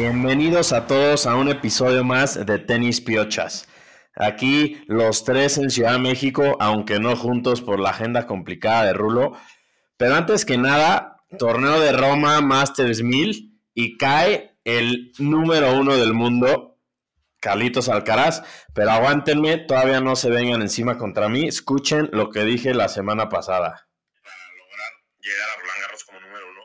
Bienvenidos a todos a un episodio más de Tenis Piochas. Aquí los tres en Ciudad de México, aunque no juntos por la agenda complicada de Rulo. Pero antes que nada, torneo de Roma Masters 1000 y cae el número uno del mundo, Carlitos Alcaraz. Pero aguántenme, todavía no se vengan encima contra mí. Escuchen lo que dije la semana pasada. Para lograr llegar a Roland Garros como número uno,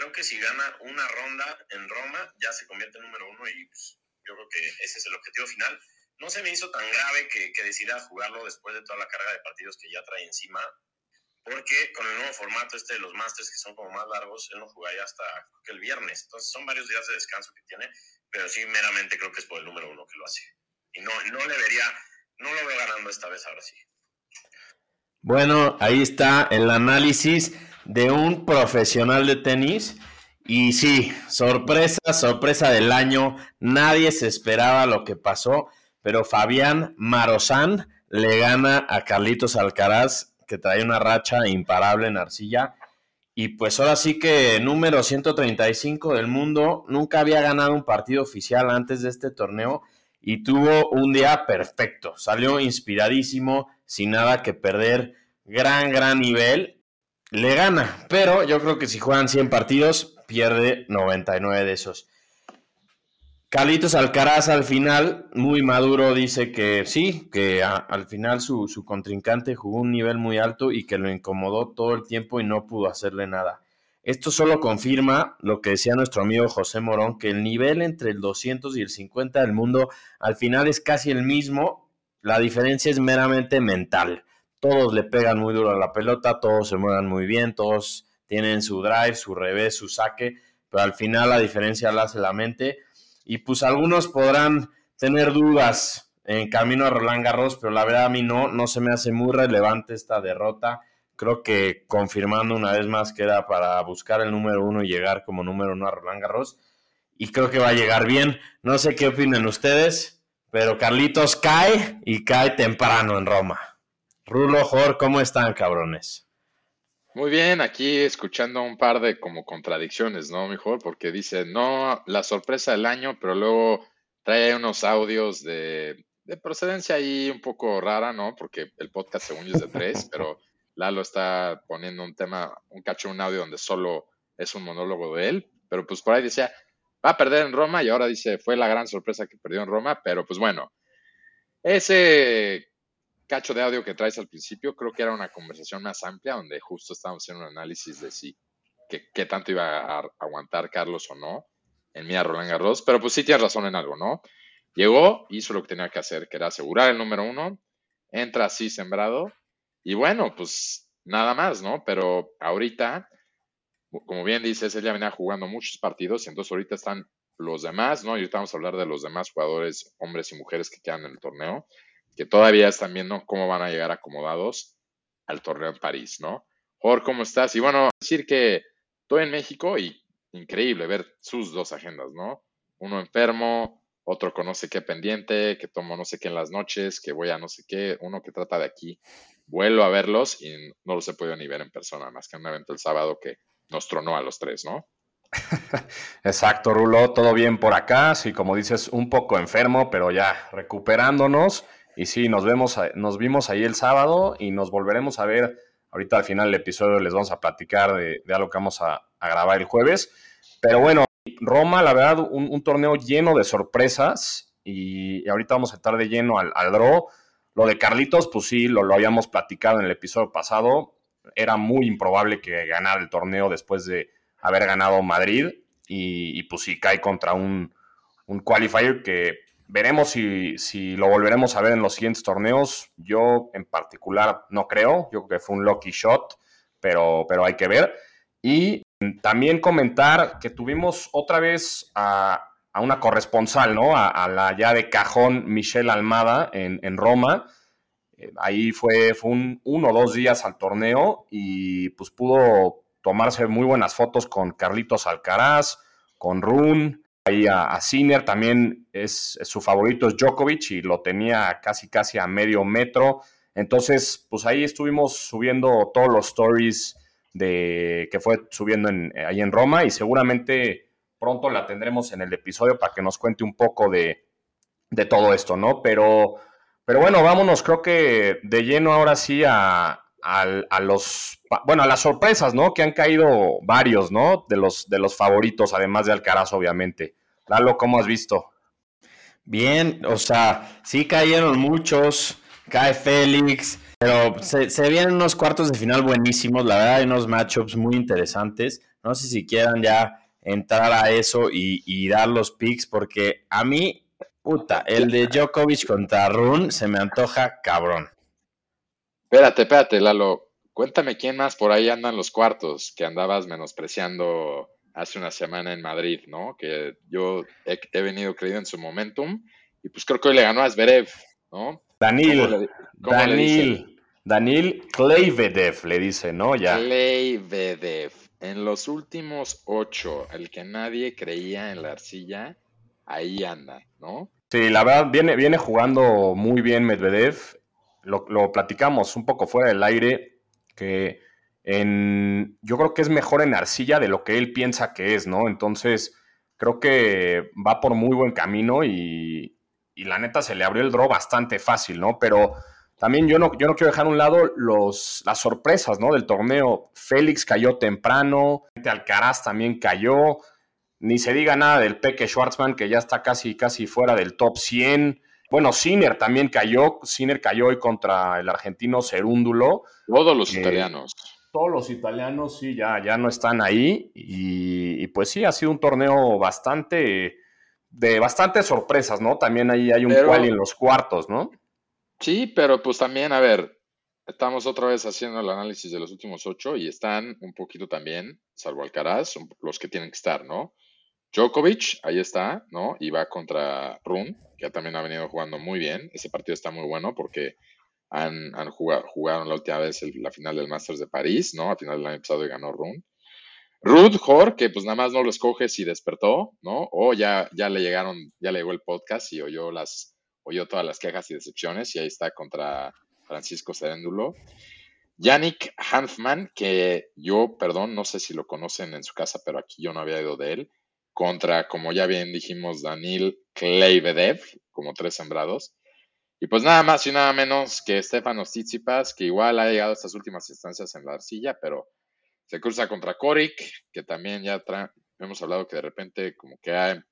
creo que si gana una ronda en Roma, ya se convierte en número uno y pues, yo creo que ese es el objetivo final. No se me hizo tan grave que, que decida jugarlo después de toda la carga de partidos que ya trae encima porque con el nuevo formato este de los Masters, que son como más largos, él no jugaría hasta que el viernes. Entonces son varios días de descanso que tiene, pero sí meramente creo que es por el número uno que lo hace. Y no, no le vería, no lo veo ganando esta vez ahora sí. Bueno, ahí está el análisis de un profesional de tenis. Y sí, sorpresa, sorpresa del año. Nadie se esperaba lo que pasó, pero Fabián Marozán le gana a Carlitos Alcaraz que trae una racha imparable en arcilla. Y pues ahora sí que número 135 del mundo, nunca había ganado un partido oficial antes de este torneo y tuvo un día perfecto. Salió inspiradísimo, sin nada que perder, gran, gran nivel. Le gana, pero yo creo que si juegan 100 partidos, pierde 99 de esos. Carlitos Alcaraz al final, muy maduro, dice que sí, que al final su, su, contrincante jugó un nivel muy alto y que lo incomodó todo el tiempo y no pudo hacerle nada. Esto solo confirma lo que decía nuestro amigo José Morón, que el nivel entre el 200 y el 50 del mundo al final es casi el mismo, la diferencia es meramente mental. Todos le pegan muy duro a la pelota, todos se mueven muy bien, todos tienen su drive, su revés, su saque, pero al final la diferencia la hace la mente y pues algunos podrán tener dudas en camino a Roland Garros, pero la verdad a mí no, no se me hace muy relevante esta derrota. Creo que confirmando una vez más que era para buscar el número uno y llegar como número uno a Roland Garros. Y creo que va a llegar bien. No sé qué opinan ustedes, pero Carlitos cae y cae temprano en Roma. Rulo, Jor, ¿cómo están, cabrones? Muy bien, aquí escuchando un par de como contradicciones, ¿no, mejor? Porque dice, no, la sorpresa del año, pero luego trae unos audios de, de procedencia ahí un poco rara, ¿no? Porque el podcast según yo es de tres, pero Lalo está poniendo un tema, un cacho, un audio donde solo es un monólogo de él, pero pues por ahí decía, va a perder en Roma y ahora dice, fue la gran sorpresa que perdió en Roma, pero pues bueno, ese cacho de audio que traes al principio, creo que era una conversación más amplia donde justo estábamos haciendo un análisis de si qué, tanto iba a aguantar Carlos o no en Mía Roland Garros, pero pues sí tienes razón en algo, ¿no? Llegó, hizo lo que tenía que hacer, que era asegurar el número uno, entra así sembrado, y bueno, pues nada más, ¿no? Pero ahorita, como bien dices, él ya venía jugando muchos partidos, y entonces ahorita están los demás, ¿no? Y ahorita vamos a hablar de los demás jugadores, hombres y mujeres que quedan en el torneo que todavía están viendo cómo van a llegar acomodados al torneo en París, ¿no? Jorge, ¿cómo estás? Y bueno, decir que estoy en México y increíble ver sus dos agendas, ¿no? Uno enfermo, otro con no sé qué pendiente, que tomo no sé qué en las noches, que voy a no sé qué, uno que trata de aquí. Vuelvo a verlos y no los he podido ni ver en persona, más que en un evento el sábado que nos tronó a los tres, ¿no? Exacto, Rulo, todo bien por acá, sí, como dices, un poco enfermo, pero ya recuperándonos y sí, nos, vemos, nos vimos ahí el sábado y nos volveremos a ver. Ahorita al final del episodio les vamos a platicar de, algo que vamos a, grabar el jueves. Pero bueno, Roma, la verdad, un, torneo lleno de sorpresas y, ahorita vamos a estar de lleno al, al, draw. Lo de Carlitos, pues sí, lo, lo habíamos platicado en el episodio pasado. Era muy improbable que ganara el torneo después de haber ganado Madrid y, y pues sí, cae contra un, un qualifier que Veremos si, lo volveremos a ver en los siguientes torneos. Yo en particular no creo. Yo creo que fue un lucky shot, pero, pero hay que ver. Y también comentar que tuvimos otra vez a, una corresponsal, ¿no? A, la ya de cajón Michelle Almada en, Roma. Eh, ahí fue, fue un uno o dos días al torneo y pues pudo tomarse muy buenas fotos con Carlitos Alcaraz, con Rune, ahí a, a también es, su favorito es Djokovic y lo tenía casi casi a medio metro. Entonces, pues ahí estuvimos subiendo todos los stories de que fue subiendo en, ahí en Roma y seguramente pronto la tendremos en el episodio para que nos cuente un poco de, de todo esto, ¿no? Pero, pero bueno, vámonos, creo que de lleno ahora sí a, a, los, bueno, a las sorpresas, ¿no? Que han caído varios, ¿no? De los, de los favoritos, además de Alcaraz, obviamente. Lalo, ¿cómo has visto? Bien, o sea, sí cayeron muchos, cae Félix, pero se, vienen unos cuartos de final buenísimos, la verdad hay unos matchups muy interesantes. No sé si quieran ya entrar a eso y, dar los picks, porque a mí, puta, el de Djokovic contra Run se me antoja cabrón. Espérate, espérate, Lalo. Cuéntame quién más por ahí andan los cuartos que andabas menospreciando hace una semana en Madrid, ¿no? Que yo he, venido creyendo en su momentum y pues creo que hoy le ganó a Zverev, ¿no? Danil, Danil, Danil Kleivedev le dice, ¿no? Ya. Kleivedev. En los últimos ocho, el que nadie creía en la arcilla, ahí anda, ¿no? Sí, la verdad, viene, viene jugando muy bien Medvedev lo, platicamos un poco fuera del aire, que en, yo creo que es mejor en arcilla de lo que él piensa que es, ¿no? Entonces, creo que va por muy buen camino y, la neta se le abrió el draw bastante fácil, ¿no? Pero también yo no, yo no quiero dejar a un lado los, las sorpresas, ¿no? Del torneo. Félix cayó temprano, Alcaraz también cayó, ni se diga nada del Peque Schwartzman, que ya está casi, casi fuera del top 100. Bueno, Sinner también cayó. Sinner cayó hoy contra el argentino Cerúndulo. Todos los eh, italianos. Todos los italianos, sí, ya, ya no están ahí. Y, pues sí, ha sido un torneo bastante. de bastantes sorpresas, ¿no? También ahí hay un cual en los cuartos, ¿no? Sí, pero pues también, a ver, estamos otra vez haciendo el análisis de los últimos ocho y están un poquito también, salvo Alcaraz, los que tienen que estar, ¿no? Djokovic, ahí está, ¿no? Y va contra Run que también ha venido jugando muy bien. Ese partido está muy bueno porque han, jugado, jugaron la última vez la final del Masters de París, ¿no? A final del año pasado y ganó Run. Ruth Hor, que pues nada más no lo escoge si despertó, ¿no? O ya, ya le llegaron, ya le llegó el podcast y oyó las, oyó todas las quejas y decepciones, y ahí está contra Francisco Seréndulo. Yannick Hanfman, que yo, perdón, no sé si lo conocen en su casa, pero aquí yo no había ido de él contra, como ya bien dijimos, Danil Kleibedev, como tres sembrados. Y pues nada más y nada menos que Stefanos Tsitsipas, que igual ha llegado a estas últimas instancias en la arcilla, pero se cruza contra Korik, que también ya hemos hablado que de repente como que ha,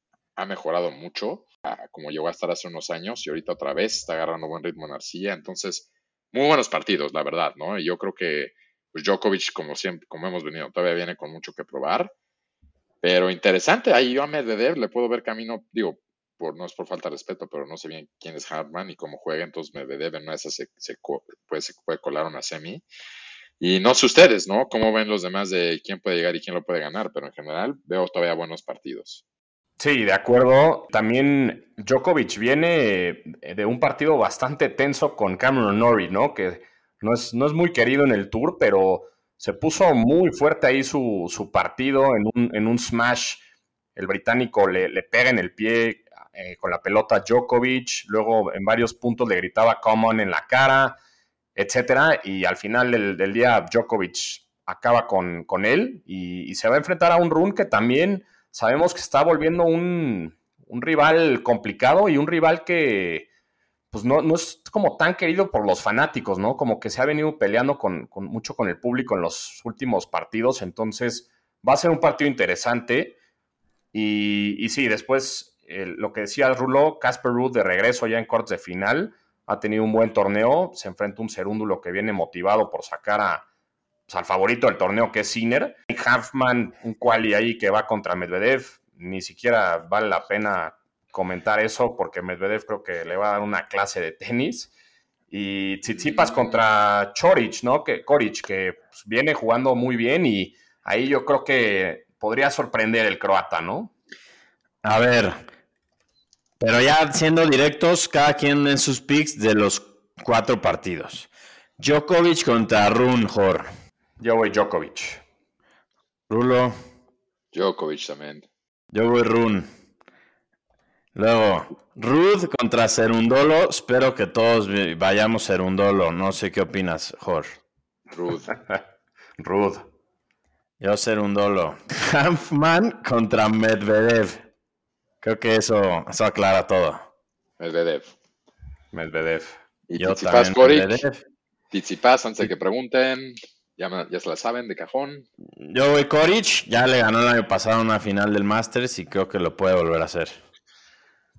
mejorado mucho, como llegó a estar hace unos años y ahorita otra vez está agarrando buen ritmo en arcilla. Entonces, muy buenos partidos, la verdad, ¿no? Y yo creo que pues, Djokovic, como siempre, como hemos venido, todavía viene con mucho que probar. Pero interesante, ahí yo a Medvedev le puedo ver camino, digo, por, no es por falta de respeto, pero no sé bien quién es Hartman y cómo juega, entonces Medvedev en una de se, puede, se puede colar una semi. Y no sé ustedes, ¿no? ¿Cómo ven los demás de quién puede llegar y quién lo puede ganar? Pero en general veo todavía buenos partidos. Sí, de acuerdo. También Djokovic viene de un partido bastante tenso con Cameron Norrie, ¿no? Que no es, no es muy querido en el tour, pero se puso muy fuerte ahí su, partido en un, en un, smash. El británico le, pega en el pie eh, con la pelota Djokovic, luego en varios puntos le gritaba Common en la cara, etcétera, y al final del, día Djokovic acaba con, con él y, se va a enfrentar a un Run que también sabemos que está volviendo un, un rival complicado y un rival que, pues no, no, es como tan querido por los fanáticos, ¿no? Como que se ha venido peleando con, mucho con el público en los últimos partidos, entonces va a ser un partido interesante. Y, sí, después lo que decía Rulo, Casper Ruth de regreso ya en cortes de final, ha tenido un buen torneo, se enfrenta a un Cerúndulo que viene motivado por sacar a, pues, al favorito del torneo que es Sinner. Halfman, un quali ahí que va contra Medvedev, ni siquiera vale la pena comentar eso porque Medvedev creo que le va a dar una clase de tenis. Y Tsitsipas contra Chorich, ¿no? Que, Koric, que pues, viene jugando muy bien y ahí yo creo que podría sorprender el croata, ¿no? A ver, pero ya siendo directos, cada quien en sus picks de los cuatro partidos. Djokovic contra Runhor. Yo voy Djokovic. Rulo. Djokovic también. Yo voy Run. Luego, Ruth contra Serundolo. Espero que todos vayamos Serundolo. No sé qué opinas, Jorge. Ruth. Ruth. Yo ser un dolo. Hanfman contra Medvedev. Creo que eso, eso aclara todo. Medvedev. Medvedev. Y Yo Tsitsipas. Medvedev. Tsitsipas, antes de que pregunten, ya, me- ya se la saben de cajón. Yo voy Coric, ya le ganó el año pasado una final del Masters y creo que lo puede volver a hacer.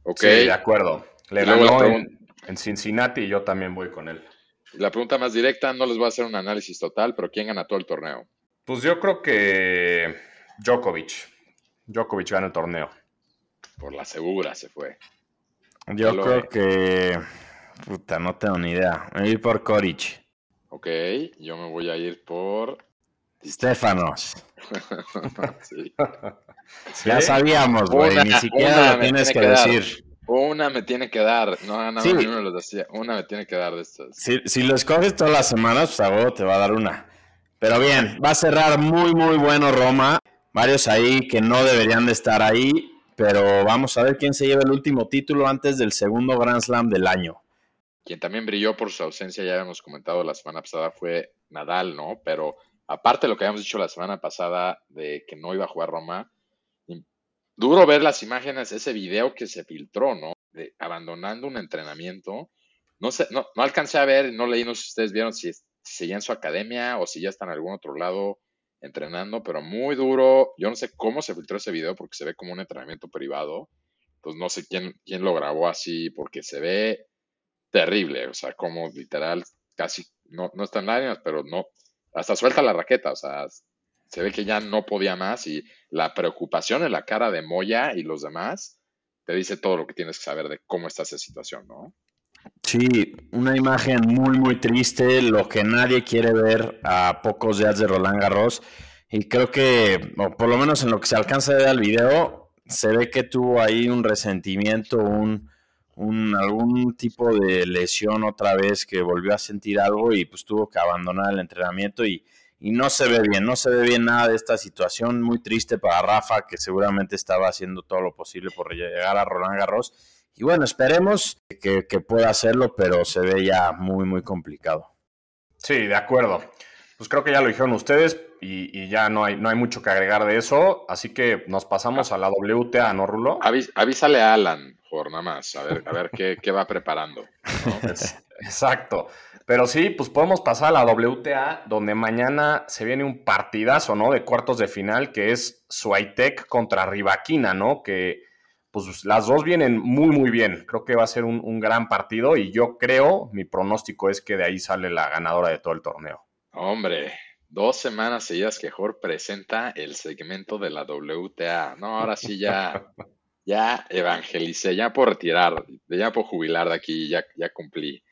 Ok. Sí, de acuerdo. Le ganó en, en Cincinnati y yo también voy con él. La pregunta más directa, no les voy a hacer un análisis total, pero ¿quién gana todo el torneo? Pues yo creo que Djokovic. Djokovic gana el torneo. Por la segura se fue. Yo creo que. Puta, no tengo ni idea. Me voy a ir por Coric. Ok, yo me voy a ir por... Stefanos. Sí. Ya sabíamos, güey. Ni siquiera lo tienes que tiene que dar. decir. Una me tiene que dar. No, no, Sí. no, me los decía. Una me tiene que dar de estas. Si, si lo escoges todas las semanas, pues a huevo te va a dar una. Pero bien, va a cerrar muy, muy bueno Roma. Varios ahí que no deberían de estar ahí. Pero vamos a ver quién se lleva el último título antes del segundo Grand Slam del año. Quien también brilló por su ausencia, ya habíamos comentado la semana pasada, fue Nadal, ¿no? Pero aparte de lo que habíamos dicho la semana pasada de que no iba a jugar Roma, duro ver las imágenes, ese video que se filtró, ¿no? De abandonando un entrenamiento. No sé, no, no alcancé a ver, no leí, no sé si ustedes vieron si, si en su academia o si ya está en algún otro lado entrenando, pero muy duro. Yo no sé cómo se filtró ese video porque se ve como un entrenamiento privado. Pues no sé quién, quién lo grabó así porque se ve terrible, o sea, como literal casi, no, no está en lágrimas, pero no, hasta suelta la raqueta, o sea, se ve que ya no podía más y la preocupación en la cara de Moya y los demás te dice todo lo que tienes que saber de cómo está esa situación, ¿no? Sí, una imagen muy, muy triste, lo que nadie quiere ver a pocos días de Roland Garros. Y creo que, o por lo menos en lo que se alcanza a ver al video, se ve que tuvo ahí un resentimiento, un, un- algún tipo de lesión otra vez que volvió a sentir algo y pues tuvo que abandonar el entrenamiento y, y no se ve bien, no se ve bien nada de esta situación, muy triste para Rafa que seguramente estaba haciendo todo lo posible por llegar a Roland Garros. Y bueno, esperemos que, que pueda hacerlo, pero se ve ya muy, muy complicado. Sí, de acuerdo. Pues creo que ya lo dijeron ustedes y, y ya no hay, no hay mucho que agregar de eso. Así que nos pasamos a la WTA, ¿no, Rulo? Avísale a Alan, por nada más, a ver, a ver qué, qué va preparando. ¿no? Exacto. Pero sí, pues podemos pasar a la WTA, donde mañana se viene un partidazo, ¿no? De cuartos de final, que es Swiatek contra Rivaquina, ¿no? Que pues las dos vienen muy, muy bien. Creo que va a ser un, un gran partido y yo creo, mi pronóstico es que de ahí sale la ganadora de todo el torneo. Hombre, dos semanas seguidas que Jorge presenta el segmento de la WTA. No, ahora sí ya, ya evangelicé, ya puedo retirar, ya puedo jubilar de aquí, ya, ya cumplí.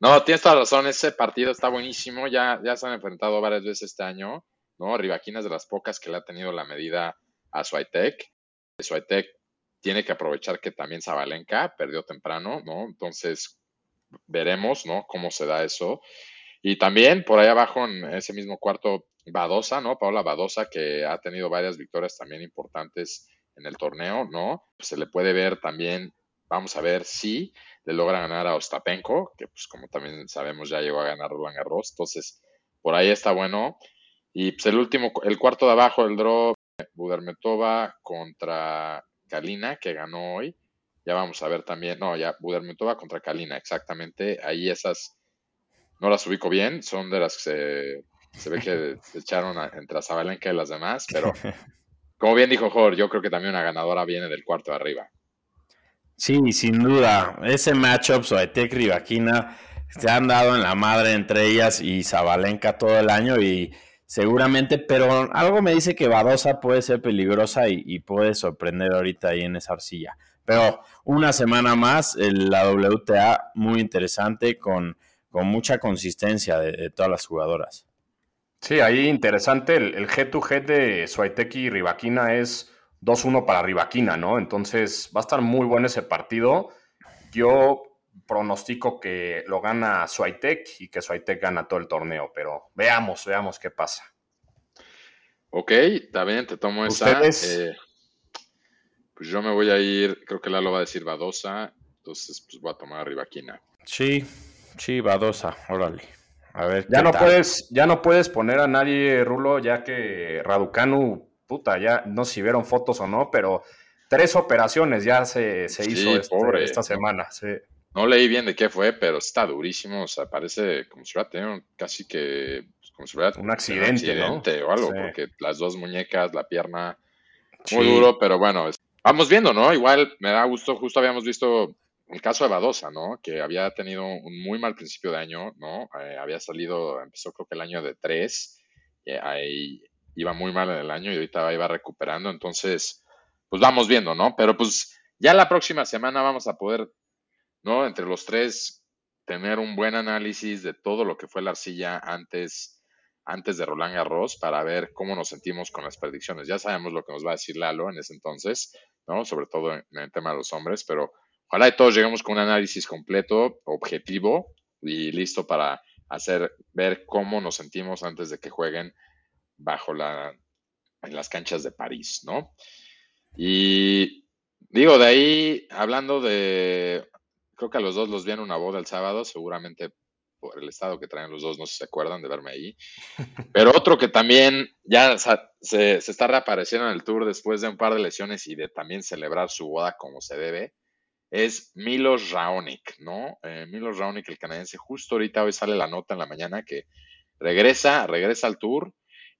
No, tienes toda la razón, ese partido está buenísimo, ya, ya se han enfrentado varias veces este año, ¿no? Rivaquina es de las pocas que le ha tenido la medida a Swiatek. Swiatek tiene que aprovechar que también Zabalenka perdió temprano, ¿no? Entonces, veremos, ¿no? Cómo se da eso. Y también por ahí abajo en ese mismo cuarto, Badosa, ¿no? Paola Badosa, que ha tenido varias victorias también importantes en el torneo, ¿no? Se le puede ver también, vamos a ver si le logra ganar a Ostapenko, que pues como también sabemos ya llegó a ganar Roland Garros, entonces por ahí está bueno. Y pues el último, el cuarto de abajo, el draw, Budermetova contra Kalina, que ganó hoy. Ya vamos a ver también, no, ya Budermetova contra Kalina, exactamente. Ahí esas no las ubico bien, son de las que se, se ve que se echaron a- entre Zabalenka y las demás, pero como bien dijo Jorge, yo creo que también una ganadora viene del cuarto de arriba. Sí, sin duda. Ese matchup, Soetek Rivaquina, se han dado en la madre entre ellas y Zabalenka todo el año y seguramente, pero algo me dice que Badosa puede ser peligrosa y, y puede sorprender ahorita ahí en esa arcilla. Pero una semana más, el- la WTA muy interesante con, con mucha consistencia de, de todas las jugadoras. Sí, ahí interesante. El, el G2G de Swiatek y Rivaquina es 2-1 para Rivaquina, ¿no? Entonces va a estar muy bueno ese partido. Yo pronostico que lo gana Swiatek y que Swiatek gana todo el torneo, pero veamos, veamos qué pasa. Ok, está bien, te tomo esa. ¿Ustedes? Eh, pues yo me voy a ir, creo que Lalo va a decir Badosa, entonces pues voy a tomar a Rivaquina. Sí, sí, Badosa, órale. A ver, Ya ¿qué no, tal? puedes, ya no puedes poner a nadie, Rulo, ya que Raducanu, puta, ya no sé si vieron fotos o no, pero tres operaciones ya se, se Sí, hizo este- pobre. esta semana. sí. No leí bien de qué fue, pero está durísimo. O sea, parece como si hubiera tenido casi que. pues, como si hubiera Un accidente, ¿no? accidente o algo, Sí. porque las dos muñecas, la pierna, Sí. muy duro, pero bueno, es- vamos viendo, ¿no? Igual me da gusto, justo habíamos visto el caso de Badosa, ¿no? Que había tenido un muy mal principio de año, ¿no? Eh, había salido, empezó creo que el año de tres, eh, ahí iba muy mal en el año y ahorita iba recuperando, entonces, pues vamos viendo, ¿no? Pero pues ya la próxima semana vamos a poder, ¿no? Entre los tres, tener un buen análisis de todo lo que fue la arcilla antes, antes de Roland Garros para ver cómo nos sentimos con las predicciones. Ya sabemos lo que nos va a decir Lalo en ese entonces, ¿no? Sobre todo en, en el tema de los hombres, pero ojalá y todos lleguemos con un análisis completo, objetivo y listo para hacer, ver cómo nos sentimos antes de que jueguen bajo la, en las canchas de París, ¿no? Y digo, de ahí, hablando de, creo que a los dos los vi en una boda el sábado, seguramente por el estado que traen los dos, no sé si se acuerdan de verme ahí. Pero otro que también ya se está reapareciendo en el tour después de un par de lesiones y de también celebrar su boda como se debe, es Milos Raonic, ¿no? Eh, Milos Raonic, el canadiense, justo ahorita hoy sale la nota en la mañana que regresa, regresa al tour.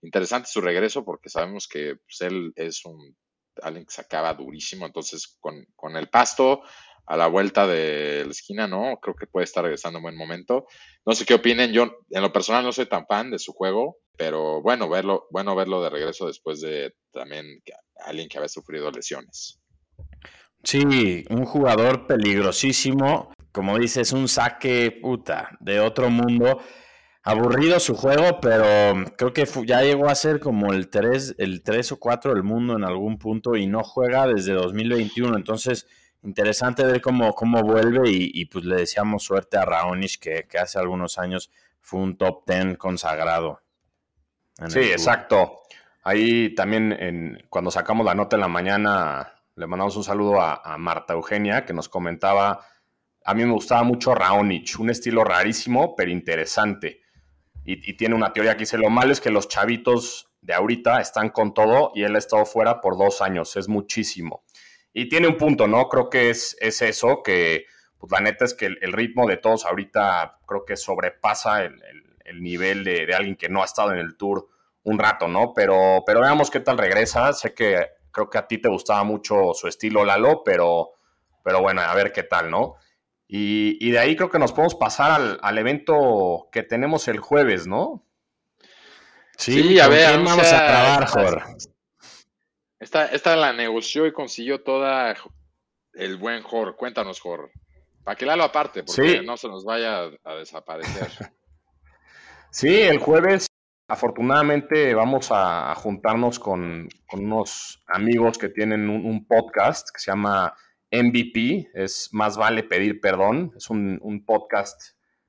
Interesante su regreso porque sabemos que pues, él es un alguien que sacaba durísimo, entonces con, con el pasto a la vuelta de la esquina, ¿no? Creo que puede estar regresando en buen momento. No sé qué opinen, yo en lo personal no soy tan fan de su juego, pero bueno verlo, bueno verlo de regreso después de también alguien que había sufrido lesiones. Sí, un jugador peligrosísimo. Como dices, un saque puta de otro mundo. Aburrido su juego, pero creo que ya llegó a ser como el 3, el 3 o 4 del mundo en algún punto y no juega desde 2021. Entonces, interesante ver cómo, cómo vuelve y, y, pues le deseamos suerte a Raonic, que, que hace algunos años fue un top 10 consagrado. Sí, exacto. Ahí también, en, cuando sacamos la nota en la mañana, le mandamos un saludo a, Marta Eugenia, que nos comentaba, a mí me gustaba mucho Raonic, un estilo rarísimo, pero interesante. Y, tiene una teoría que dice, lo malo es que los chavitos de ahorita están con todo y él ha estado fuera por dos años, es muchísimo. Y tiene un punto, ¿no? Creo que es, es eso, que pues la neta es que el, ritmo de todos ahorita creo que sobrepasa el nivel de, de alguien que no ha estado en el tour un rato, ¿no? Pero, pero veamos qué tal regresa. Sé que creo que a ti te gustaba mucho su estilo, Lalo, pero, pero bueno, a ver qué tal, ¿no? Y, y de ahí creo que nos podemos pasar al, al evento que tenemos el jueves, ¿no? Sí, a ¿con ver, vamos a grabar, esta- Jor? Esta, esta la negoció y consiguió toda el buen Jor. Cuéntanos, Jor. Para que Lalo aparte, porque Sí. no se nos vaya a, a desaparecer. Sí, el jueves afortunadamente vamos a, juntarnos con, unos amigos que tienen un, podcast que se llama MVP, es Más vale pedir perdón, es un, podcast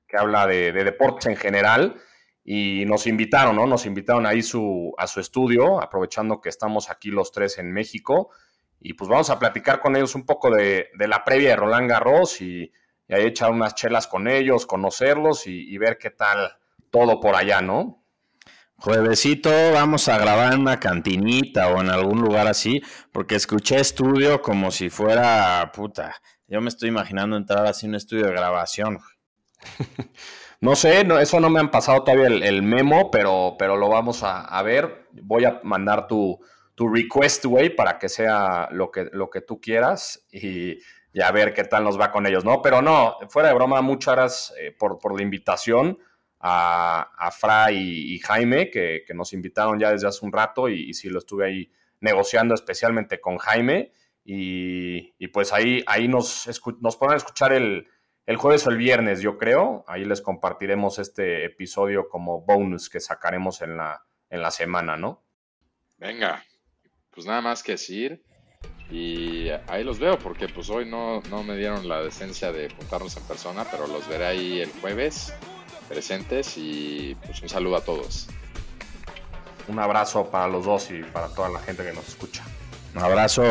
que habla de, de deportes en general y nos invitaron, ¿no? Nos invitaron ahí su, a su estudio, aprovechando que estamos aquí los tres en México y pues vamos a platicar con ellos un poco de, la previa de Roland Garros y, ahí echar unas chelas con ellos, conocerlos y ver qué tal todo por allá, ¿no? Juevesito vamos a grabar en una cantinita o en algún lugar así, porque escuché estudio como si fuera puta. Yo me estoy imaginando entrar así en un estudio de grabación. No sé, no, eso no me han pasado todavía el, memo, pero, pero lo vamos a, a ver. Voy a mandar tu, tu request, güey, para que sea lo que, lo que tú quieras y, y a ver qué tal nos va con ellos, ¿no? Pero no, fuera de broma, muchas gracias eh, por, por la invitación a, a Fra y, Jaime, que, nos invitaron ya desde hace un rato y, y sí lo estuve ahí negociando especialmente con Jaime. Y, y pues ahí, ahí nos, nos podrán escuchar el, el jueves o el viernes, yo creo. Ahí les compartiremos este episodio como bonus que sacaremos en la, en la semana, ¿no? Venga, pues nada más que decir. Y ahí los veo, porque pues hoy no, no me dieron la decencia de juntarnos en persona, pero los veré ahí el jueves presentes y pues un saludo a todos. Un abrazo para los dos y para toda la gente que nos escucha. Un abrazo.